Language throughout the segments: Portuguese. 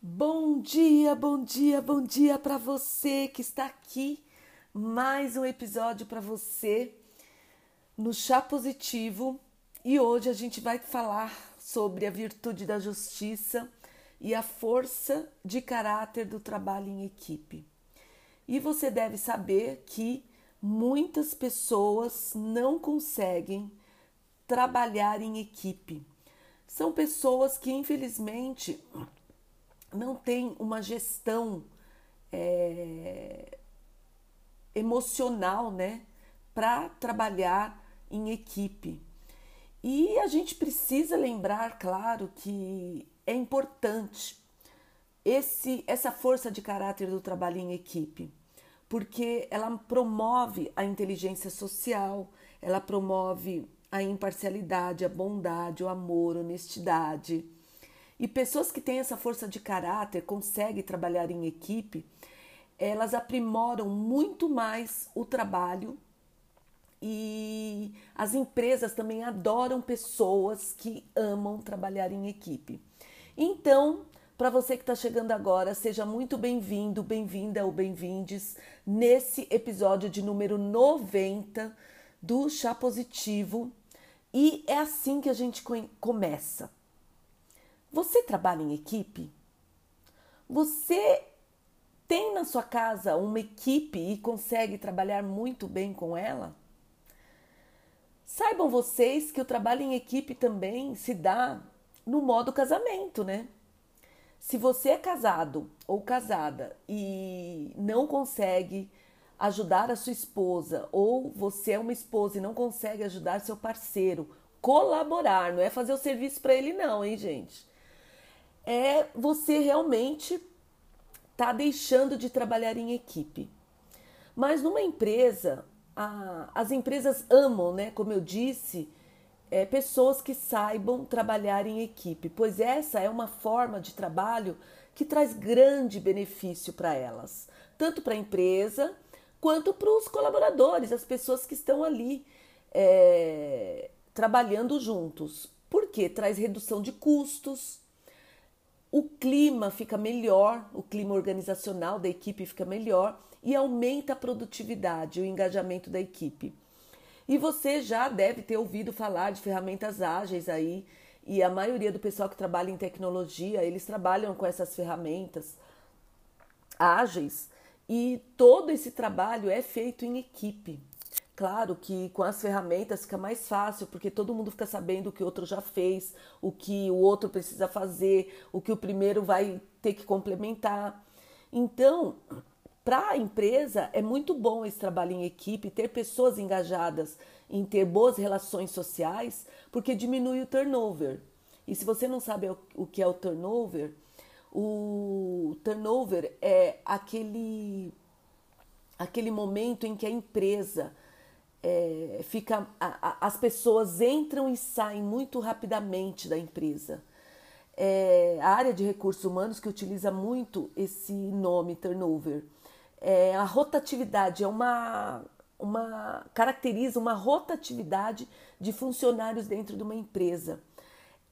Bom dia, bom dia, bom dia para você que está aqui. Mais um episódio para você no Chá Positivo e hoje a gente vai falar sobre a virtude da justiça e a força de caráter do trabalho em equipe. E você deve saber que muitas pessoas não conseguem trabalhar em equipe. São pessoas que, infelizmente, não têm uma gestão é, emocional, né, para trabalhar em equipe. E a gente precisa lembrar, claro, que é importante esse, essa força de caráter do trabalho em equipe, porque ela promove a inteligência social, ela promove a imparcialidade, a bondade, o amor, a honestidade. E pessoas que têm essa força de caráter, conseguem trabalhar em equipe, elas aprimoram muito mais o trabalho e as empresas também adoram pessoas que amam trabalhar em equipe. Então, para você que está chegando agora, seja muito bem-vindo, bem-vinda ou bem-vindes nesse episódio de número 90 do Chá Positivo. E é assim que a gente começa. Você trabalha em equipe? Você tem na sua casa uma equipe e consegue trabalhar muito bem com ela? Saibam vocês que o trabalho em equipe também se dá no modo casamento, né? Se você é casado ou casada e não consegue ajudar a sua esposa, ou você é uma esposa e não consegue ajudar seu parceiro, colaborar, não é fazer o serviço para ele, não, hein, gente? É você realmente tá deixando de trabalhar em equipe. Mas numa empresa, a, as empresas amam, né, como eu disse, é, pessoas que saibam trabalhar em equipe, pois essa é uma forma de trabalho que traz grande benefício para elas, tanto para a empresa quanto para os colaboradores, as pessoas que estão ali é, trabalhando juntos. Porque traz redução de custos, o clima fica melhor, o clima organizacional da equipe fica melhor e aumenta a produtividade, o engajamento da equipe. E você já deve ter ouvido falar de ferramentas ágeis aí, e a maioria do pessoal que trabalha em tecnologia, eles trabalham com essas ferramentas ágeis e todo esse trabalho é feito em equipe. Claro que com as ferramentas fica mais fácil, porque todo mundo fica sabendo o que o outro já fez, o que o outro precisa fazer, o que o primeiro vai ter que complementar. Então, para a empresa, é muito bom esse trabalho em equipe, ter pessoas engajadas em ter boas relações sociais, porque diminui o turnover. E se você não sabe o que é o turnover, o turnover é aquele, aquele momento em que a empresa é, fica. A, a, as pessoas entram e saem muito rapidamente da empresa. É, a área de recursos humanos que utiliza muito esse nome turnover é, a rotatividade é uma, uma caracteriza uma rotatividade de funcionários dentro de uma empresa.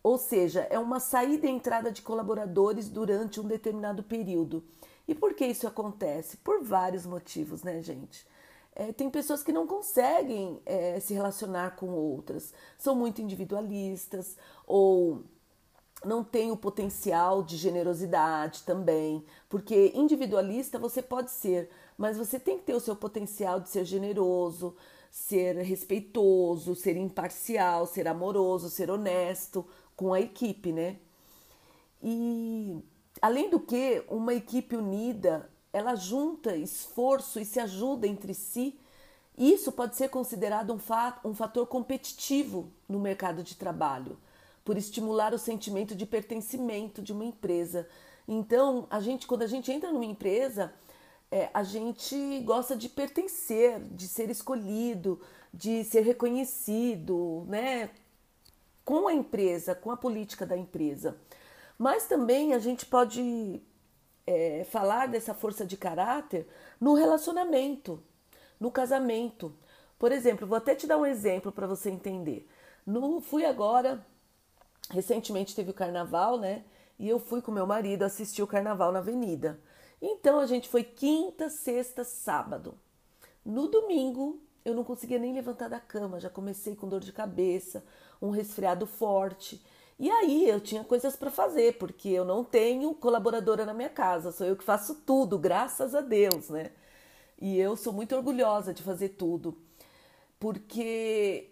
Ou seja, é uma saída e entrada de colaboradores durante um determinado período. E por que isso acontece? Por vários motivos, né, gente? É, tem pessoas que não conseguem é, se relacionar com outras, são muito individualistas ou não tem o potencial de generosidade também, porque individualista você pode ser, mas você tem que ter o seu potencial de ser generoso, ser respeitoso, ser imparcial, ser amoroso, ser honesto com a equipe, né? E além do que, uma equipe unida, ela junta esforço e se ajuda entre si. Isso pode ser considerado um, fator competitivo no mercado de trabalho por estimular o sentimento de pertencimento de uma empresa. Então, a gente, quando a gente entra numa empresa, é, a gente gosta de pertencer, de ser escolhido, de ser reconhecido, né? Com a empresa, com a política da empresa. Mas também a gente pode é, falar dessa força de caráter no relacionamento. no casamento. Por exemplo, vou até te dar um exemplo para você entender. No, fui agora, recentemente teve o carnaval, né? E eu fui com meu marido assistir o carnaval na avenida. Então a gente foi quinta, sexta, sábado. No domingo eu não conseguia nem levantar da cama, já comecei com dor de cabeça, um resfriado forte. E aí eu tinha coisas para fazer, porque eu não tenho colaboradora na minha casa, sou eu que faço tudo, graças a Deus, né? E eu sou muito orgulhosa de fazer tudo, porque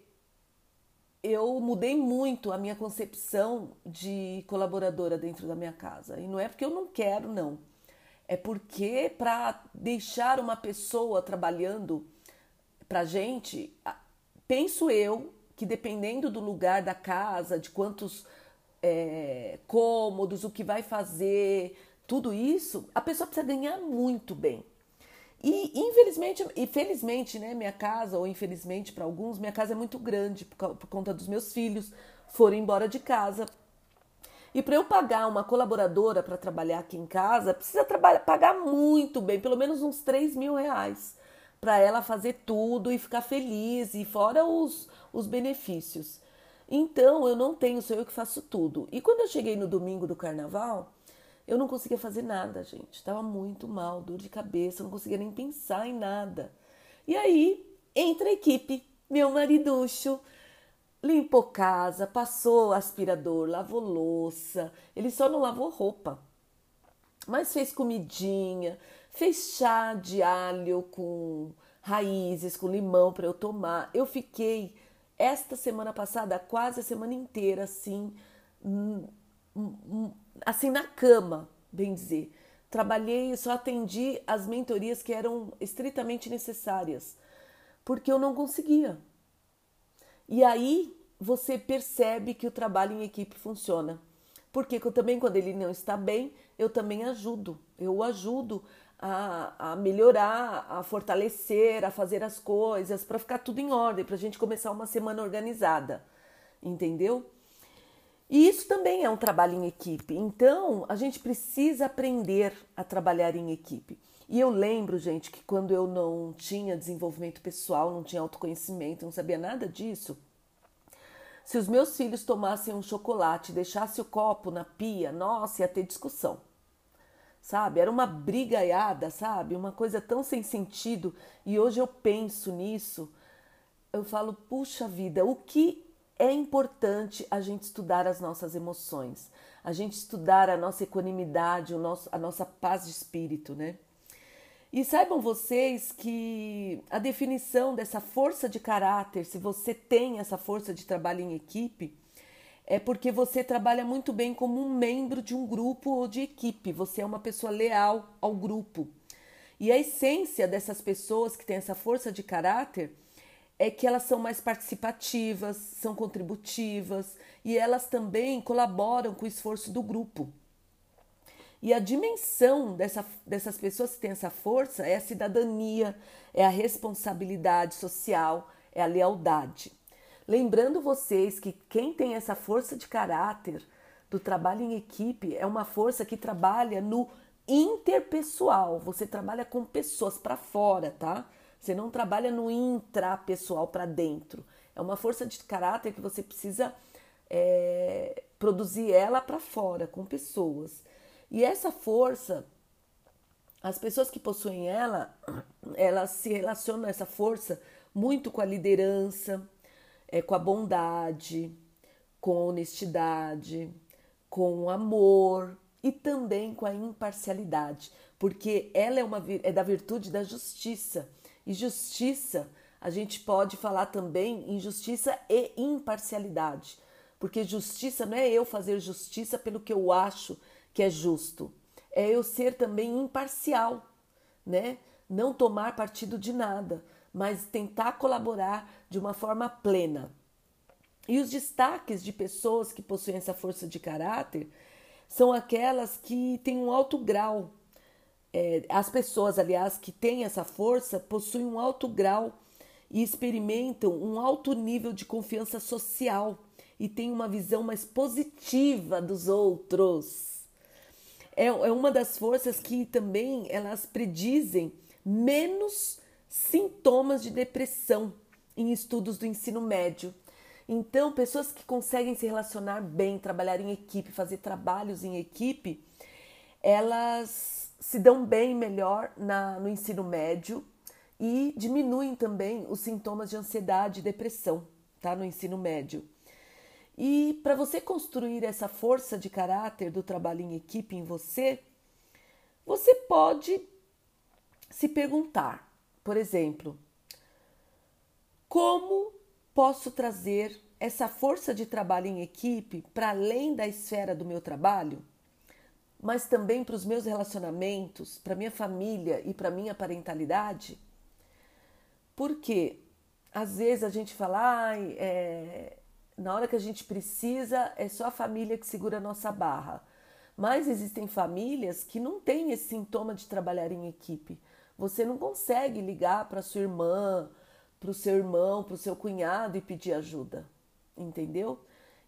eu mudei muito a minha concepção de colaboradora dentro da minha casa. E não é porque eu não quero, não. É porque para deixar uma pessoa trabalhando para gente, penso eu que dependendo do lugar da casa, de quantos é, cômodos, o que vai fazer, tudo isso, a pessoa precisa ganhar muito bem. E infelizmente, e felizmente, né, minha casa, ou infelizmente para alguns, minha casa é muito grande por, por conta dos meus filhos, foram embora de casa. E para eu pagar uma colaboradora para trabalhar aqui em casa, precisa pagar muito bem, pelo menos uns 3 mil reais, para ela fazer tudo e ficar feliz, e fora os, os benefícios. Então eu não tenho, sou eu que faço tudo. E quando eu cheguei no domingo do carnaval, eu não conseguia fazer nada, gente. Estava muito mal, dor de cabeça, não conseguia nem pensar em nada. E aí entra a equipe, meu mariducho, limpou casa, passou aspirador, lavou louça. Ele só não lavou roupa, mas fez comidinha, fez chá de alho com raízes, com limão para eu tomar. Eu fiquei esta semana passada quase a semana inteira assim hum, hum, assim na cama, bem dizer. Trabalhei e só atendi as mentorias que eram estritamente necessárias, porque eu não conseguia. E aí você percebe que o trabalho em equipe funciona. Porque eu também, quando ele não está bem, eu também ajudo. Eu o ajudo a, a melhorar, a fortalecer, a fazer as coisas, para ficar tudo em ordem, para a gente começar uma semana organizada. Entendeu? E isso também é um trabalho em equipe. Então, a gente precisa aprender a trabalhar em equipe. E eu lembro, gente, que quando eu não tinha desenvolvimento pessoal, não tinha autoconhecimento, não sabia nada disso, se os meus filhos tomassem um chocolate e deixassem o copo na pia, nossa, ia ter discussão. Sabe? Era uma brigaiada, sabe? Uma coisa tão sem sentido. E hoje eu penso nisso, eu falo, puxa vida, o que é importante a gente estudar as nossas emoções, a gente estudar a nossa equanimidade, o nosso, a nossa paz de espírito, né? E saibam vocês que a definição dessa força de caráter, se você tem essa força de trabalho em equipe, é porque você trabalha muito bem como um membro de um grupo ou de equipe, você é uma pessoa leal ao grupo. E a essência dessas pessoas que têm essa força de caráter é que elas são mais participativas, são contributivas e elas também colaboram com o esforço do grupo. E a dimensão dessa, dessas pessoas que têm essa força é a cidadania, é a responsabilidade social, é a lealdade. Lembrando vocês que quem tem essa força de caráter do trabalho em equipe é uma força que trabalha no interpessoal. Você trabalha com pessoas para fora, tá? Você não trabalha no intrapessoal para dentro. É uma força de caráter que você precisa é, produzir ela para fora, com pessoas. E essa força, as pessoas que possuem ela, elas se relacionam essa força muito com a liderança, é, com a bondade, com a honestidade, com o amor e também com a imparcialidade, porque ela é, uma, é da virtude da justiça. E justiça, a gente pode falar também em justiça e imparcialidade, porque justiça não é eu fazer justiça pelo que eu acho que é justo, é eu ser também imparcial, né? Não tomar partido de nada, mas tentar colaborar de uma forma plena. E os destaques de pessoas que possuem essa força de caráter são aquelas que têm um alto grau é, as pessoas, aliás, que têm essa força possuem um alto grau e experimentam um alto nível de confiança social e têm uma visão mais positiva dos outros. É, é uma das forças que também elas predizem menos sintomas de depressão em estudos do ensino médio. Então, pessoas que conseguem se relacionar bem, trabalhar em equipe, fazer trabalhos em equipe, elas se dão bem melhor na, no ensino médio e diminuem também os sintomas de ansiedade e depressão, tá? No ensino médio. E para você construir essa força de caráter do trabalho em equipe em você, você pode se perguntar, por exemplo, como posso trazer essa força de trabalho em equipe para além da esfera do meu trabalho, mas também para os meus relacionamentos, para minha família e para minha parentalidade? Porque às vezes a gente fala, é, na hora que a gente precisa, é só a família que segura a nossa barra. Mas existem famílias que não têm esse sintoma de trabalhar em equipe. Você não consegue ligar para sua irmã, para o seu irmão, para o seu cunhado e pedir ajuda, entendeu?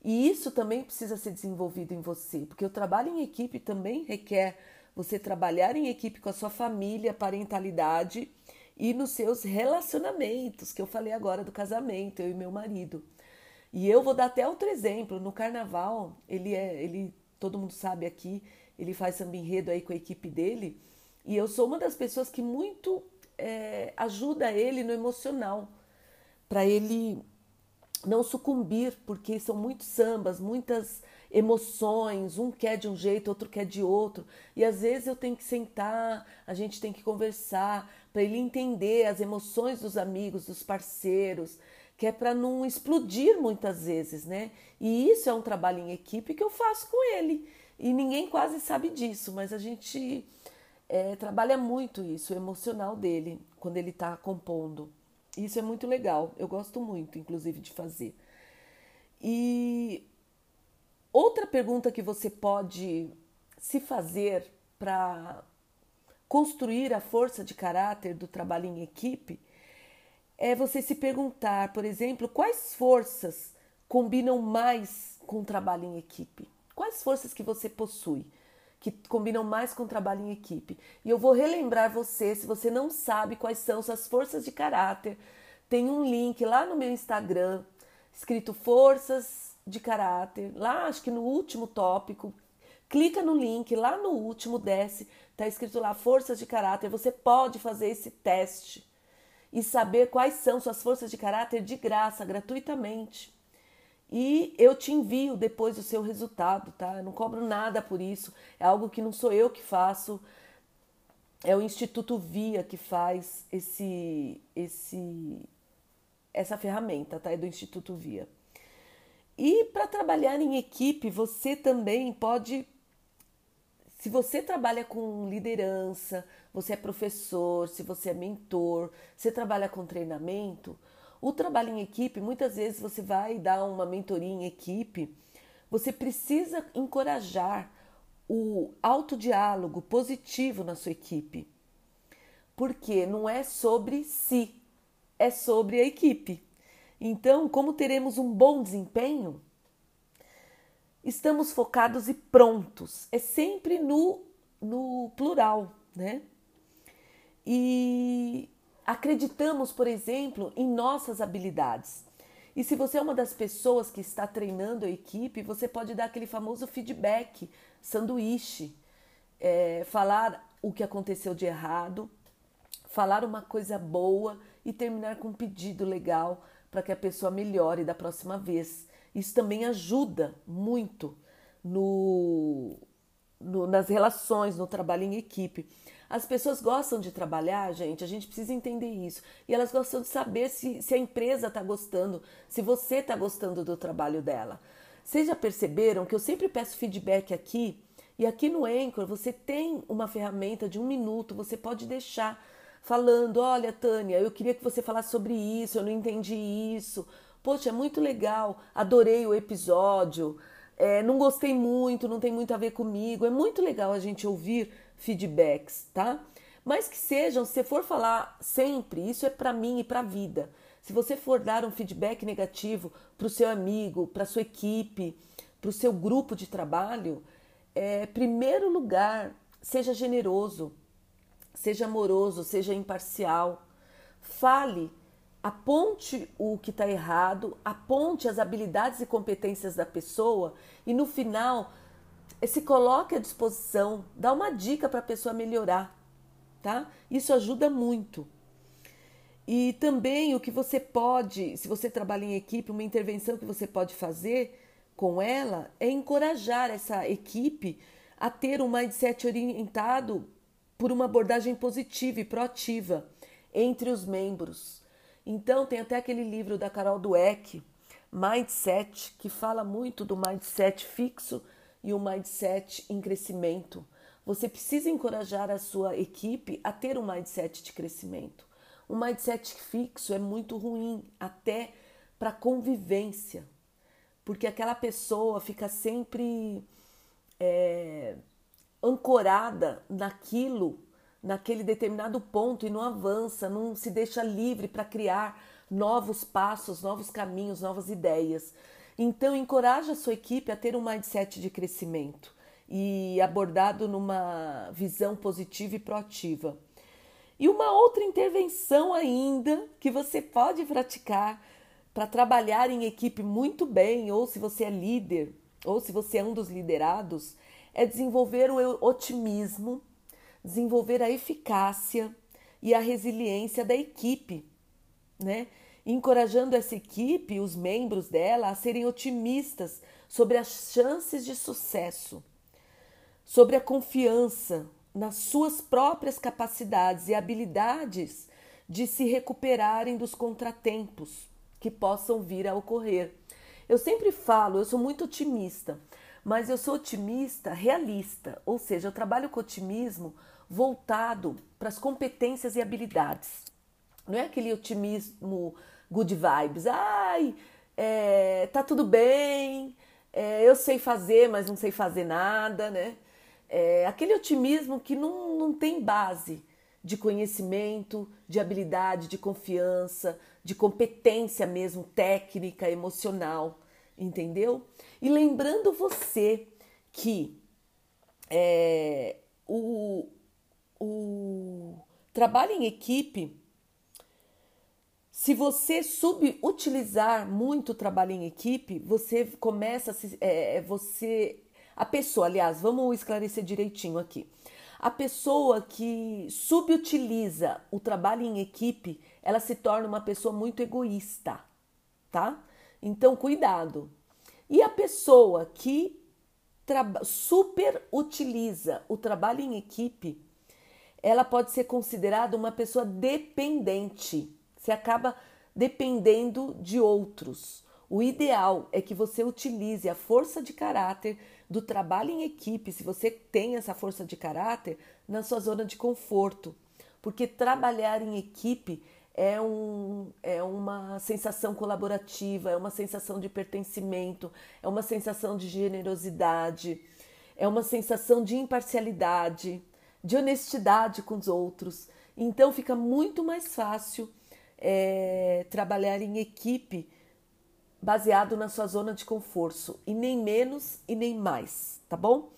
E isso também precisa ser desenvolvido em você, porque o trabalho em equipe também requer você trabalhar em equipe com a sua família, parentalidade e nos seus relacionamentos, que eu falei agora do casamento, eu e meu marido. E eu vou dar até outro exemplo. No carnaval, ele é, ele, todo mundo sabe aqui, ele faz samba enredo aí com a equipe dele. E eu sou uma das pessoas que muito é, ajuda ele no emocional, para ele não sucumbir, porque são muitos sambas, muitas emoções, um quer de um jeito, outro quer de outro, e às vezes eu tenho que sentar, a gente tem que conversar para ele entender as emoções dos amigos, dos parceiros, que é para não explodir muitas vezes, né? E isso é um trabalho em equipe que eu faço com ele. E ninguém quase sabe disso, mas a gente é, trabalha muito isso, o emocional dele, quando ele está compondo. Isso é muito legal, eu gosto muito, inclusive, de fazer. E outra pergunta que você pode se fazer para construir a força de caráter do trabalho em equipe é você se perguntar, por exemplo, quais forças combinam mais com o trabalho em equipe? Quais forças que você possui? Que combinam mais com o trabalho em equipe. E eu vou relembrar você, se você não sabe quais são suas forças de caráter, tem um link lá no meu Instagram, escrito Forças de Caráter, lá acho que no último tópico. Clica no link, lá no último desce, tá escrito lá Forças de Caráter. Você pode fazer esse teste e saber quais são suas forças de caráter de graça, gratuitamente e eu te envio depois o seu resultado, tá? Eu não cobro nada por isso, é algo que não sou eu que faço, é o Instituto Via que faz esse, esse, essa ferramenta, tá? É do Instituto Via. E para trabalhar em equipe, você também pode, se você trabalha com liderança, você é professor, se você é mentor, você trabalha com treinamento, o trabalho em equipe, muitas vezes você vai dar uma mentoria em equipe, você precisa encorajar o autodiálogo positivo na sua equipe. Porque não é sobre si, é sobre a equipe. Então, como teremos um bom desempenho? Estamos focados e prontos. É sempre no, no plural, né? E acreditamos, por exemplo, em nossas habilidades. E se você é uma das pessoas que está treinando a equipe, você pode dar aquele famoso feedback, sanduíche, é, falar o que aconteceu de errado, falar uma coisa boa e terminar com um pedido legal para que a pessoa melhore da próxima vez. Isso também ajuda muito no, no, nas relações, no trabalho em equipe. As pessoas gostam de trabalhar, gente, a gente precisa entender isso. E elas gostam de saber se, se a empresa está gostando, se você está gostando do trabalho dela. Vocês já perceberam que eu sempre peço feedback aqui? E aqui no Anchor você tem uma ferramenta de um minuto, você pode deixar falando: olha, Tânia, eu queria que você falasse sobre isso, eu não entendi isso. Poxa, é muito legal, adorei o episódio, é, não gostei muito, não tem muito a ver comigo. É muito legal a gente ouvir feedbacks, tá? Mas que sejam, se for falar sempre, isso é para mim e para a vida. Se você for dar um feedback negativo para o seu amigo, para sua equipe, para o seu grupo de trabalho, é, primeiro lugar, seja generoso, seja amoroso, seja imparcial. fale, aponte o que está errado, aponte as habilidades e competências da pessoa e no final se coloque à disposição, dá uma dica para a pessoa melhorar, tá? Isso ajuda muito. E também o que você pode, se você trabalha em equipe, uma intervenção que você pode fazer com ela é encorajar essa equipe a ter um mindset orientado por uma abordagem positiva e proativa entre os membros. Então, tem até aquele livro da Carol Dweck, Mindset, que fala muito do mindset fixo e o mindset em crescimento. Você precisa encorajar a sua equipe a ter um mindset de crescimento. Um mindset fixo é muito ruim, até para convivência, porque aquela pessoa fica sempre é, ancorada naquilo, naquele determinado ponto e não avança, não se deixa livre para criar novos passos, novos caminhos, novas ideias. Então, encoraja a sua equipe a ter um mindset de crescimento e abordado numa visão positiva e proativa. E uma outra intervenção ainda que você pode praticar para trabalhar em equipe muito bem, ou se você é líder, ou se você é um dos liderados, é desenvolver o otimismo, desenvolver a eficácia e a resiliência da equipe, né? Encorajando essa equipe, os membros dela, a serem otimistas sobre as chances de sucesso, sobre a confiança, nas suas próprias capacidades e habilidades de se recuperarem dos contratempos que possam vir a ocorrer. Eu sempre falo, eu sou muito otimista, mas eu sou otimista realista, ou seja, eu trabalho com otimismo voltado para as competências e habilidades. Não é aquele otimismo good vibes, ai, é, tá tudo bem, é, eu sei fazer, mas não sei fazer nada, né? é, aquele otimismo que não, não tem base de conhecimento, de habilidade, de confiança, de competência mesmo técnica, emocional, entendeu? E lembrando você que é, o, o trabalho em equipe, se você subutilizar muito o trabalho em equipe, você começa a se, é, você a pessoa, aliás, vamos esclarecer direitinho aqui. A pessoa que subutiliza o trabalho em equipe, ela se torna uma pessoa muito egoísta, tá? Então, cuidado. E a pessoa que super utiliza o trabalho em equipe, ela pode ser considerada uma pessoa dependente. Você acaba dependendo de outros. O ideal é que você utilize a força de caráter do trabalho em equipe, se você tem essa força de caráter, na sua zona de conforto. Porque trabalhar em equipe é, um, é uma sensação colaborativa, é uma sensação de pertencimento, é uma sensação de generosidade, é uma sensação de imparcialidade, de honestidade com os outros. Então fica muito mais fácil é, trabalhar em equipe baseado na sua zona de conforto e nem menos e nem mais, tá bom?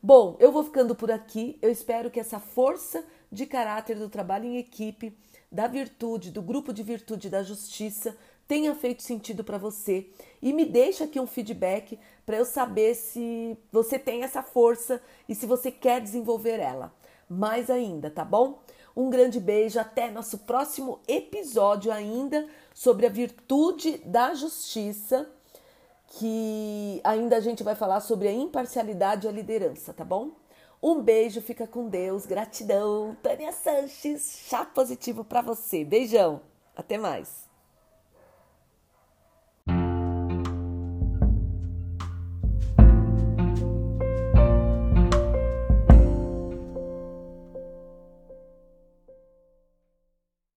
Bom, eu vou ficando por aqui. Eu espero que essa força de caráter do trabalho em equipe, da virtude, do grupo de virtude da justiça tenha feito sentido para você e me deixa aqui um feedback para eu saber se você tem essa força e se você quer desenvolver ela. Mais ainda, tá bom? Um grande beijo, até nosso próximo episódio ainda sobre a virtude da justiça, que ainda a gente vai falar sobre a imparcialidade e a liderança, tá bom? Um beijo, fica com Deus, gratidão. Tânia Sanches, chá positivo para você. Beijão, até mais.